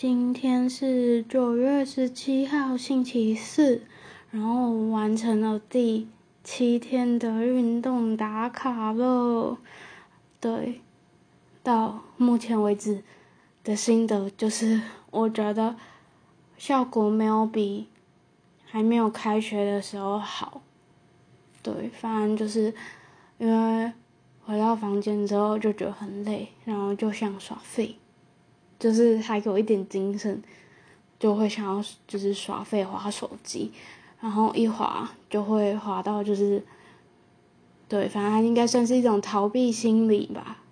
今天是九月十七号，星期四，然后完成了第七天的运动打卡了。对，到目前为止的心得就是，我觉得效果没有比还没有开学的时候好。对，反正就是因为回到房间之后就觉得很累，然后就想耍废。就是还有一点精神，就会想要就是耍废划手机，然后一划就会划到就是，对，反正应该算是一种逃避心理吧。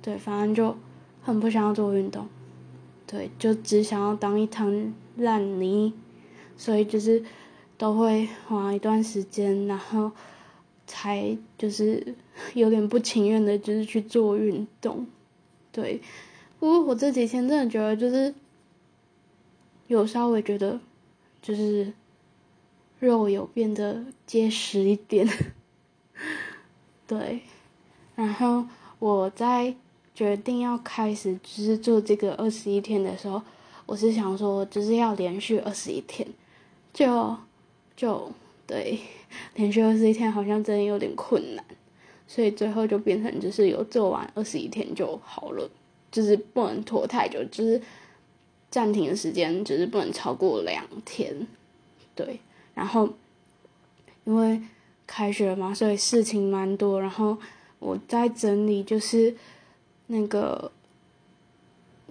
对，反正就很不想要做运动，对，就只想要当一滩烂泥，所以就是都会花一段时间，然后才就是有点不情愿的，就是去做运动，对。不过我这几天真的觉得，就是有稍微觉得，就是肉有变得结实一点，对。然后我在决定要开始就是做这个二十一天的时候，我是想说就是要连续二十一天，就就对，连续二十一天好像真的有点困难，所以最后就变成就是有做完二十一天就好了。就是不能拖太久，就是暂停的时间，就是不能超过两天，对。然后因为开学嘛，所以事情蛮多。然后我在整理，就是那个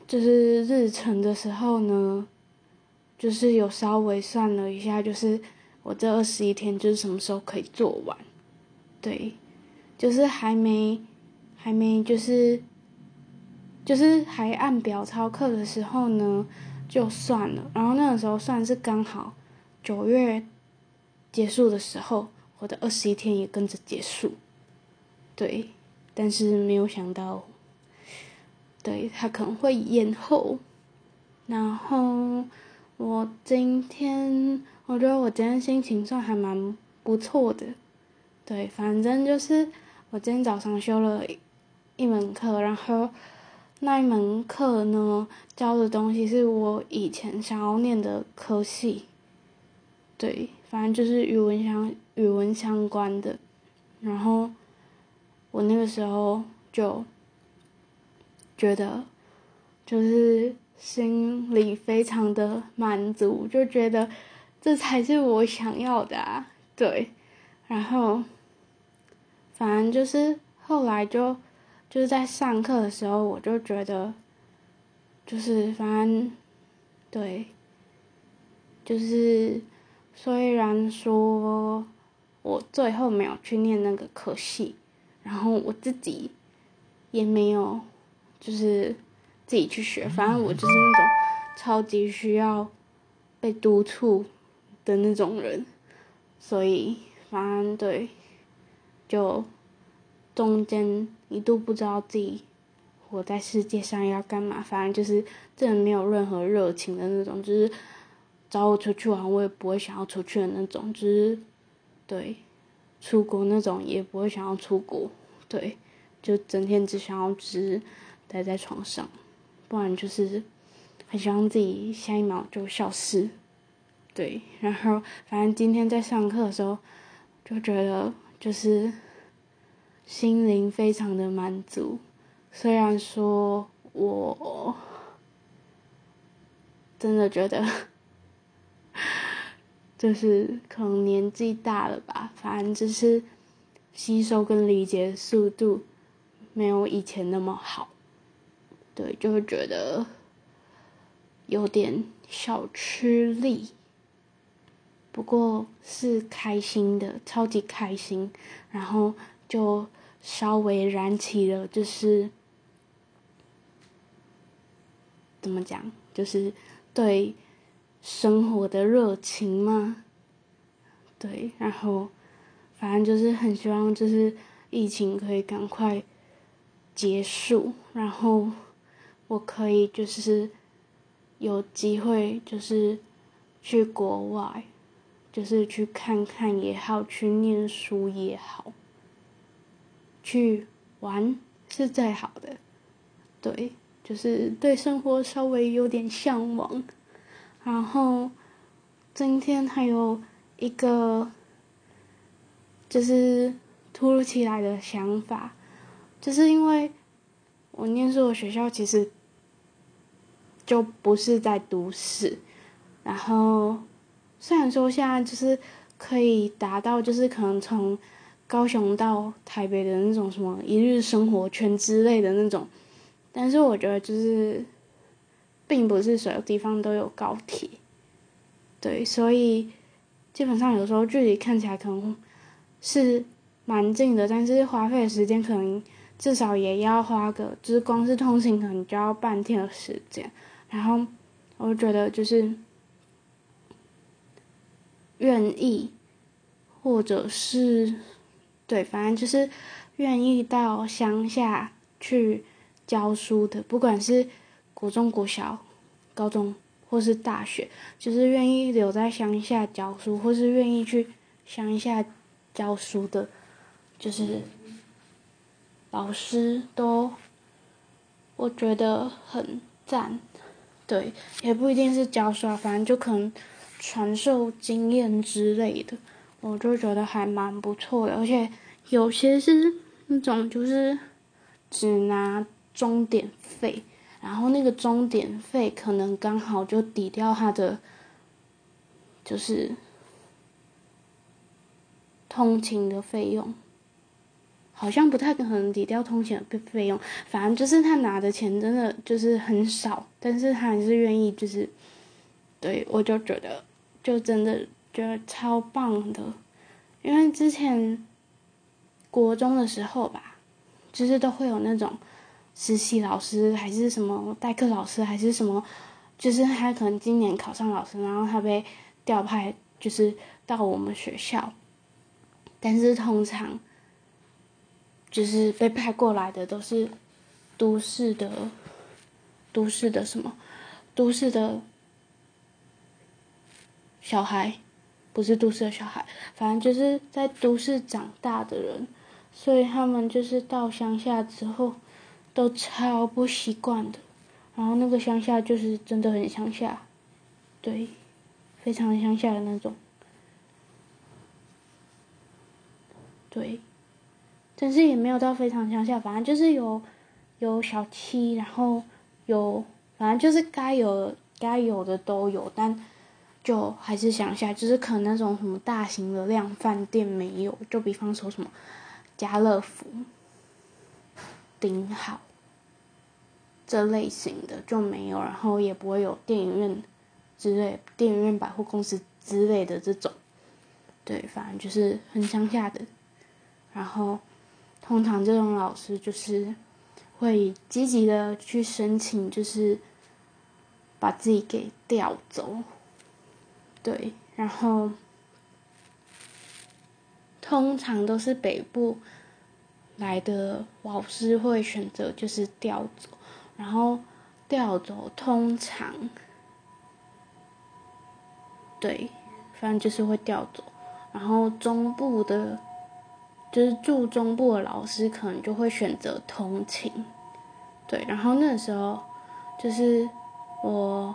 就是日程的时候呢，就是有稍微算了一下，就是我这二十一天就是什么时候可以做完，对，就是还没还没就是。就是还按表操课的时候呢，就算了。然后那个时候算是刚好九月结束的时候，我的二十一天也跟着结束。对，但是没有想到，对他可能会延后。然后我今天，我觉得我今天心情算还蛮不错的。对，反正就是我今天早上修了一门课，然后。那一门课呢，教的东西是我以前想要念的科系，对，反正就是语文相语文相关的。然后我那个时候就觉得，就是心里非常的满足，就觉得这才是我想要的啊，对。然后反正就是后来就。就是在上课的时候，我就觉得，就是反正，对，就是虽然说我最后没有去念那个科系，然后我自己也没有，就是自己去学，反正我就是那种超级需要被督促的那种人，所以反正对，就。中间一度不知道自己活在世界上要干嘛，反正就是真的没有任何热情的那种，就是找我出去玩，我也不会想要出去的那种，就是对出国那种也不会想要出国，对，就整天只想要只待在床上，不然就是很希望自己下一秒就消失，对，然后反正今天在上课的时候就觉得就是。心灵非常的满足，虽然说我真的觉得，就是可能年纪大了吧，反正就是吸收跟理解速度没有以前那么好，对，就会觉得有点小吃力，不过是开心的，超级开心，然后。就稍微燃起了，就是怎么讲，就是对生活的热情嘛。对，然后反正就是很希望，就是疫情可以赶快结束，然后我可以就是有机会，就是去国外，就是去看看也好，去念书也好。去玩是最好的，对，就是对生活稍微有点向往。然后今天还有一个就是突如其来的想法，就是因为我念书的学校其实就不是在都市，然后虽然说现在就是可以达到，就是可能从高雄到台北的那种什么一日生活圈之类的那种，但是我觉得就是，并不是所有地方都有高铁，对，所以基本上有时候距离看起来可能是蛮近的，但是花费的时间可能至少也要花个，就是光是通勤可能就要半天的时间，然后我觉得就是愿意，或者是。对，反正就是愿意到乡下去教书的，不管是国中、国小、高中或是大学，就是愿意留在乡下教书，或是愿意去乡下教书的，就是老师都，我觉得很赞。对，也不一定是教书啊，反正就可能传授经验之类的。我就觉得还蛮不错的，而且有些是那种就是只拿终点费，然后那个终点费可能刚好就抵掉他的就是通勤的费用，好像不太可能抵掉通勤的费用，反正就是他拿的钱真的就是很少，但是他还是愿意就是，对我就觉得就真的。觉得超棒的，因为之前国中的时候吧，就是都会有那种实习老师，还是什么代课老师，还是什么，就是他可能今年考上老师，然后他被调派，就是到我们学校，但是通常就是被派过来的都是都市的，都市的什么，都市的小孩。不是都市的小孩，反正就是在都市长大的人，所以他们就是到乡下之后，都超不习惯的。然后那个乡下就是真的很乡下，对，非常乡下的那种，对，但是也没有到非常乡下，反正就是有有小七，然后有反正就是该有该有的都有，但。就还是想下，就是可能那种什么大型的量饭店没有，就比方说什么家乐福、顶好这类型的就没有，然后也不会有电影院之类、电影院百货公司之类的这种，对，反正就是很乡下的。然后通常这种老师就是会积极的去申请，就是把自己给调走。对，然后通常都是北部来的老师会选择就是调走，然后调走通常对，反正就是会调走，然后中部的，就是住中部的老师可能就会选择通勤，对，然后那时候就是我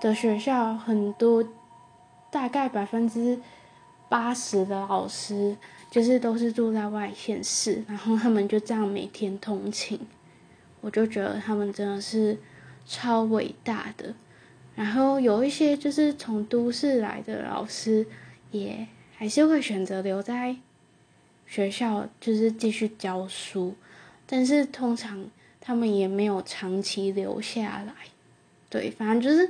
的学校很多。大概百分之八十的老师就是都是住在外县市，然后他们就这样每天通勤，我就觉得他们真的是超伟大的。然后有一些就是从都市来的老师，也还是会选择留在学校，就是继续教书，但是通常他们也没有长期留下来。对，反正就是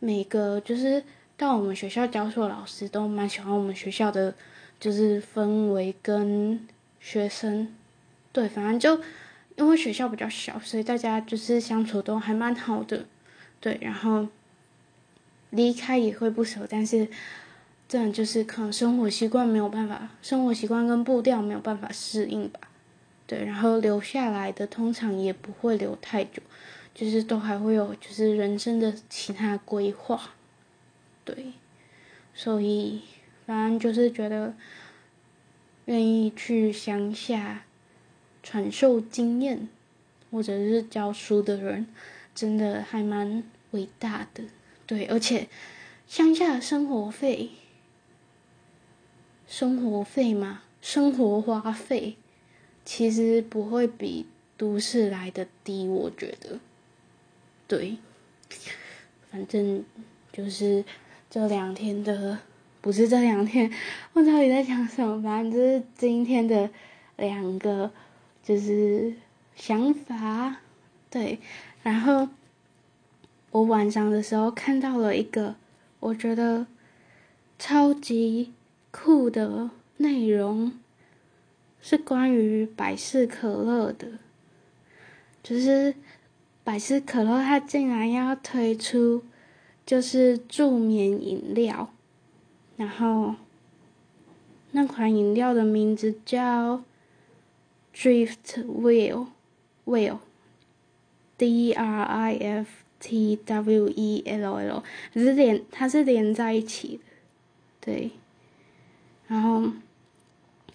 每个就是。到我们学校教书的老师都蛮喜欢我们学校的，就是氛围跟学生，对，反正就因为学校比较小，所以大家就是相处都还蛮好的，对，然后离开也会不舍，但是这样就是可能生活习惯没有办法，生活习惯跟步调没有办法适应吧，对，然后留下来的通常也不会留太久，就是都还会有就是人生的其他规划。对，所以反正就是觉得愿意去乡下传授经验，或者是教书的人，真的还蛮伟大的。对，而且乡下的生活费，生活费嘛，生活花费其实不会比都市来的低，我觉得。对，反正就是这两天的，不是这两天，我到底在讲什么？反正就是今天的两个，就是想法。对，然后我晚上的时候看到了一个，我觉得超级酷的内容，是关于百事可乐的，就是。百事可乐，它竟然要推出就是助眠饮料，然后那款饮料的名字叫 Drift Wheel Wheel，D R I F T W E L L，是连它是连在一起的，对。然后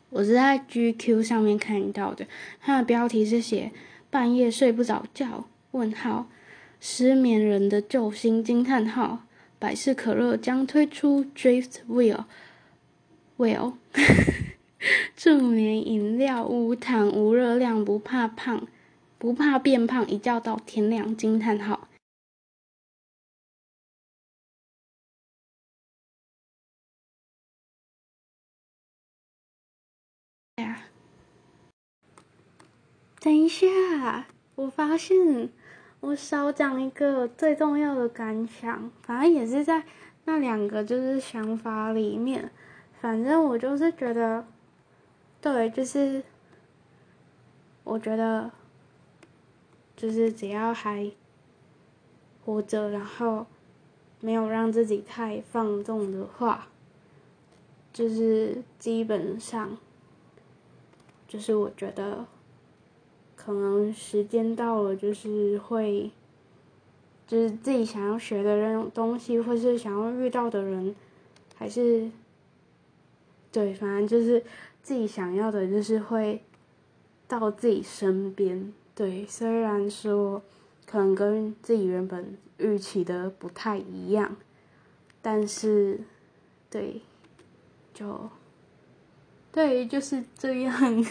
我是在 GQ 上面看到的，它的标题是写半夜睡不着觉。问号，失眠人的救星惊叹号！百事可乐将推出 Drift Wheel，Wheel，助眠饮料，无糖无热量，不怕胖，不怕变胖，一觉到天亮！惊叹号！等一下，我发现。我少讲一个最重要的感想，反正也是在那两个就是想法里面。反正我就是觉得，对，就是我觉得，就是只要还活着，然后没有让自己太放纵的话，就是基本上，就是我觉得。可能时间到了，就是会，就是自己想要学的那种东西，或是想要遇到的人，还是，对，反正就是自己想要的，就是会到自己身边。对，虽然说可能跟自己原本预期的不太一样，但是，对，就，对，就是这样。